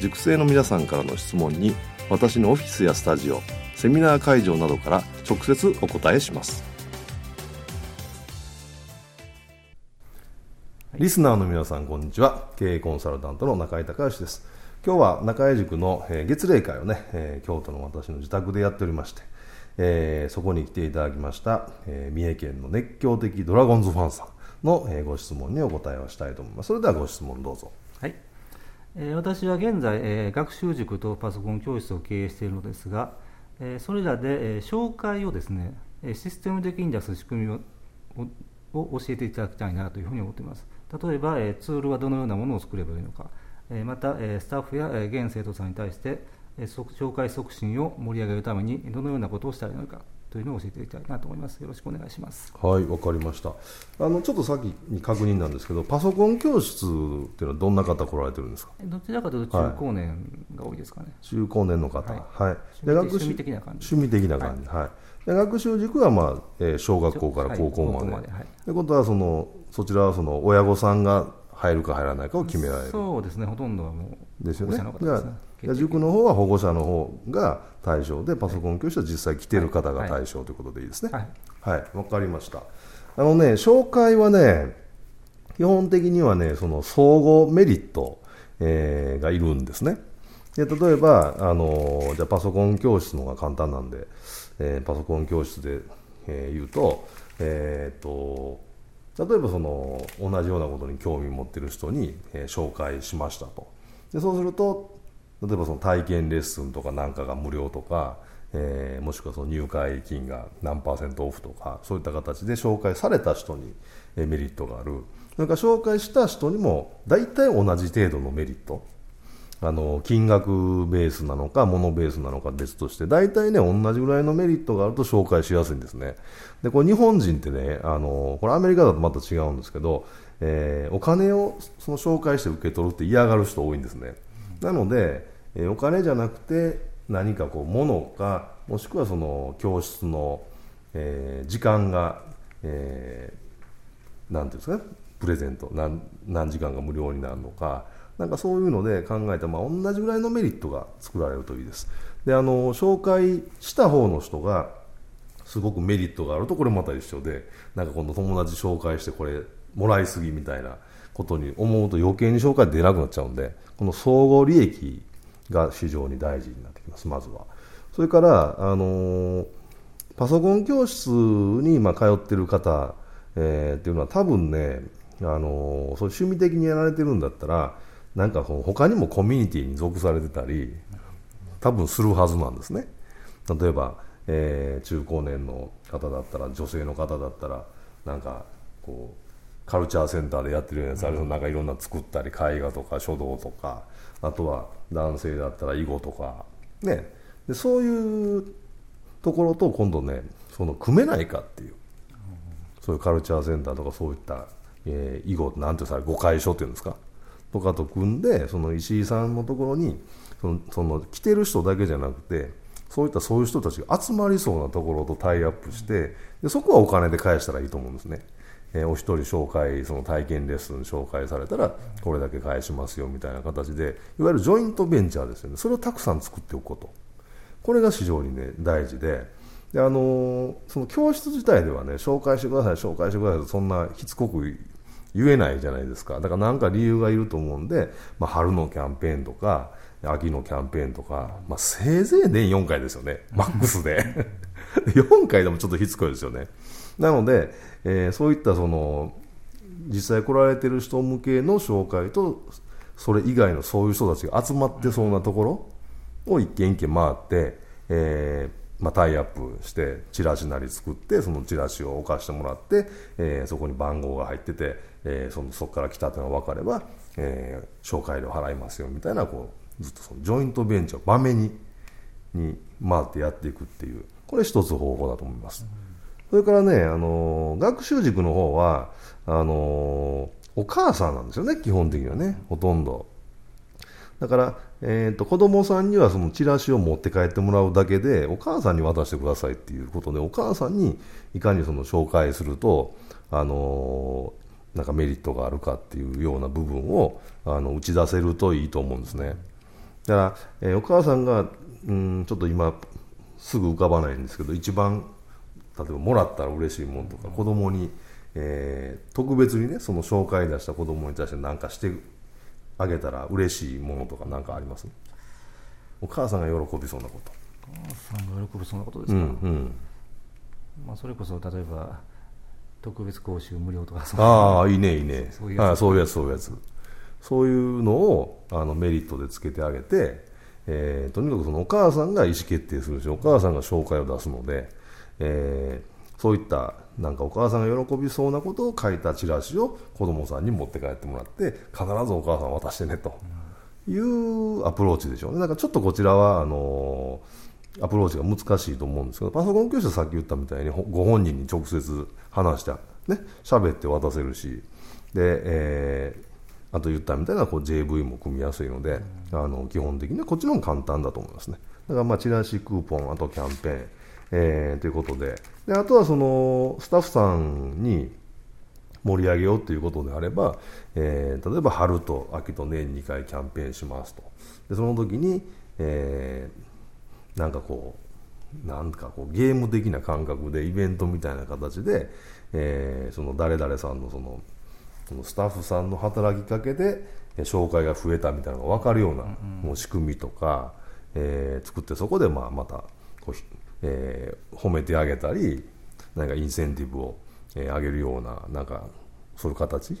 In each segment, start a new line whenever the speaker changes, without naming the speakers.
塾生の皆さんからの質問に私のオフィスやスタジオセミナー会場などから直接お答えします。リスナーの皆さんこんにちは。経営コンサルタントの中井隆義です。今日は中井塾の月例会をね、え京都の私の自宅でやっておりまして、えー、そこに来ていただきました、えー、三重県の熱狂的ドラゴンズファンさんの、えー、ご質問にお答えをしたいと思います。それではご質問どうぞ
私は現在、え、学習塾とパソコン教室を経営しているのですが、え、それらで、え、紹介をですねシステム的に出す仕組みを教えていただきたいなというふうに思っています。例えば、え、ツールはどのようなものを作ればいいのか、え、また、え、スタッフや、え、現生徒さんに対して、え、紹介促進を盛り上げるためにどのようなことをしたらいいのか。というのを教えていきたいなと思います。よろしくお願いします。
はい、わかりました。あのちょっとさっきに確認なんですけど、パソコン教室っていうのはどんな方来られてるんですか？
どちらかというと中高年が多いですかね。はい、
中高年の方、はい。はい、
で学趣味的な感
じ。趣味的な感じ。はい。はい、で学習塾はまあ、えー、小学校から高校まで。はい、ということはそのそちらはその親御さんが入るか入らないかを決められる。
そうですね。ほとんどはも
うですよね。塾の方は保護者の方が対象でパソコン教師は実際来てる方が対象ということでいいですね。はい。わ、はい、かりました。あのね紹介はね基本的にはねその相互メリット、えー、がいるんですね。で例えばあのじゃパソコン教室の方が簡単なんで、えー、パソコン教室で、えー、言うと,、えーと、と例えばその同じようなことに興味を持っている人に、えー、紹介しましたと。でそうすると例えばその体験レッスンとかなんかが無料とか、えー、もしくはその入会金が何パーセントオフとかそういった形で紹介された人にメリットがある。それから紹介した人にも大体同じ程度のメリット。あの金額ベースなのか物ベースなのか別として大体ね同じぐらいのメリットがあると紹介しやすいんですね。でこれ日本人ってねあのこれアメリカだとまた違うんですけど、えー、お金をその紹介して受け取るって嫌がる人多いんですね。なのでえお金じゃなくて何かこう物かもしくはその教室の、え、時間が、えー、ていうんですかねプレゼント何何時間が無料になるのかなんかそういうので考えたまあ、同じぐらいのメリットが作られるといいです。であの紹介した方の人がすごくメリットがあるとこれまた一緒でなんか今度友達紹介してこれもらいすぎみたいなことに思うと余計に紹介出なくなっちゃうんでこの総合利益が非常に大事になってきます、まずは。それから、あのパソコン教室にま通ってる方、えー、っていうのは多分ね、あのそう趣味的にやられてるんだったら、なんかその他にもコミュニティに属されてたり、多分するはずなんですね。例えば、えー、中高年の方だったら、女性の方だったら、なんかこう、カルチャーセンターでやってるやつあるなんかいろんな作ったり絵画とか書道とかあとは男性だったら囲碁とかね。でそういうところと今度ねその組めないかっていう。そういうカルチャーセンターとかそういった、えー、囲碁なんてさ誤解書っていうんですか？とかと組んでその石井さんのところにそのその来てる人だけじゃなくてそういったそういう人たちが集まりそうなところとタイアップしてでそこはお金で返したらいいと思うんですね。えー、お一人紹介その体験レッスン紹介されたらこれだけ返しますよみたいな形でいわゆるジョイントベンチャーですよね。それをたくさん作っておくこと。これが非常にね大事で。であのー、その教室自体ではね紹介してください紹介してくださいとそんなしつこく言えないじゃないですか。だから何か理由がいると思うんで、まあ、春のキャンペーンとか秋のキャンペーンとか、まあ、せいぜい年4回ですよね。マックスで。4回でもちょっとしつこいですよね。なので、えー、そういったその実際来られてる人向けの紹介とそれ以外のそういう人たちが集まってそうなところを一軒一軒回って、えーまあ、タイアップしてチラシなり作ってそのチラシを置かしてもらって、えー、そこに番号が入ってて、えー、そのそこから来たというのが分かれば、えー、紹介料払いますよみたいなこうずっとそのジョイントベンチャー場面にに回ってやっていくっていうこれ一つ方法だと思います。それからね、あの学習塾の方はあのお母さんなんですよね、基本的にはね、ほとんど。だから、えーと、子供さんにはそのチラシを持って帰ってもらうだけでお母さんに渡してくださいっていうことでお母さんにいかにその紹介すると、あの、なんかメリットがあるかっていうような部分をあの打ち出せるといいと思うんですねだから、えー、お母さんがうんちょっと今すぐ浮かばないんですけど一番例えばもらったら嬉しいものとか子供に、えー、特別にねその紹介出した子供に対して何かしてあげたら嬉しいものとか何かあります？お母さんが喜びそうなこと。
お母さんが喜びそうなことですか、うんうん、まあ、それこそ例えば特別講習無料とか
ああいいねいいね。そういうやつ。そういうやつそういうやつそういうのをあのメリットでつけてあげて、えー、とにかくそのお母さんが意思決定するしお母さんが紹介を出すので、えー、そういったなんかお母さんが喜びそうなことを書いたチラシを子供さんに持って帰ってもらって必ずお母さん渡してねというアプローチでしょうね。だかちょっとこちらはあのアプローチが難しいと思うんですけどパソコン教室はさっき言ったみたいにご本人に直接話してね喋って渡せるしで、えー、あと言ったみたいなこう JV も組みやすいので、あの基本的にはこっちの方が簡単だと思いますね。だからまあチラシクーポンあとキャンペーンえー、ということで。であとはそのスタッフさんに盛り上げようということであれば、えー、例えば春と秋と年2回キャンペーンしますと。でその時に、えー、なんかこうなんかこうゲーム的な感覚でイベントみたいな形で、えー、その誰々さんのそのそのスタッフさんの働きかけで紹介が増えたみたいなのが分かるような、もう仕組みとか、えー、作ってそこでまあまたこうえー、褒めてあげたりなんかインセンティブを、えー、上げるようななんかそういう形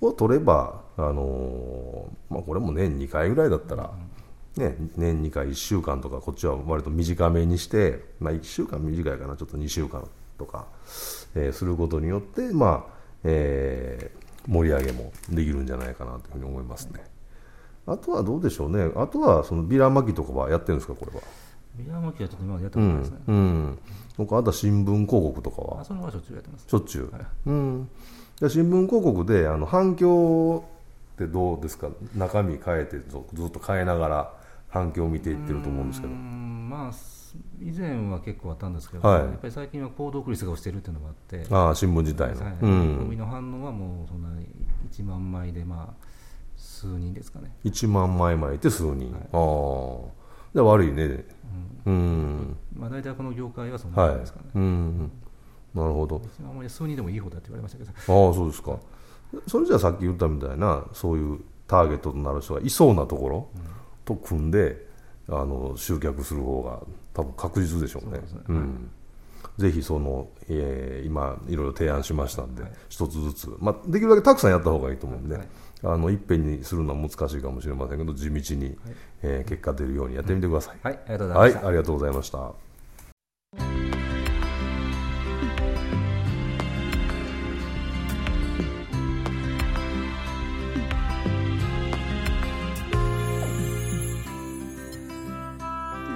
を取れば、あのー、まあ、これも年2回ぐらいだったら、ね、年2回1週間とかこっちは割と短めにして、まあ、1週間短いかなちょっと2週間とか、えー、することによって、まあえー、盛り上げもできるんじゃないかなというふうに思いますね。あとはどうでしょうね、あとはそのビラ巻きとかはやってるんですか、これは？
宮巻はちょっと今までやったことないですね。
うん。うんあとは新聞広告とかは？
あそのはしょっちゅうやってます。
しょっちゅう。はい、うん。新聞広告であの反響ってどうですか？中身変えてずっと変えながら反響を見ていってると思うんですけど。
まあ以前は結構あったんですけど、はい、やっぱり最近は購読率が落ちてるっていうのがあって
ああ新聞自体の、はい。うん、
の反応はもうそんな1万枚でまあ数人ですかね。
1万枚巻いて数人、はい、ああ。で悪いね。うん、うん。
まあ、大体この業界はそんな感じですかね、はい、うん。
なるほど。
あんまり数人でもいい方だって言われましたけど。
ああそうですか。それじゃあさっき言ったみたいなそういうターゲットとなる人がいそうなところと組んで、あの集客する方が多分確実でしょうね。うね。うん、ぜひその、えー、今いろいろ提案しましたんで、一、はい、つずつ、まあ、できるだけたくさんやった方がいいと思うんで、はい。あのいっぺんにするのは難しいかもしれませんけど地道に、はい、えー、結果出るようにやってみてください、
はい、ありがとうございました、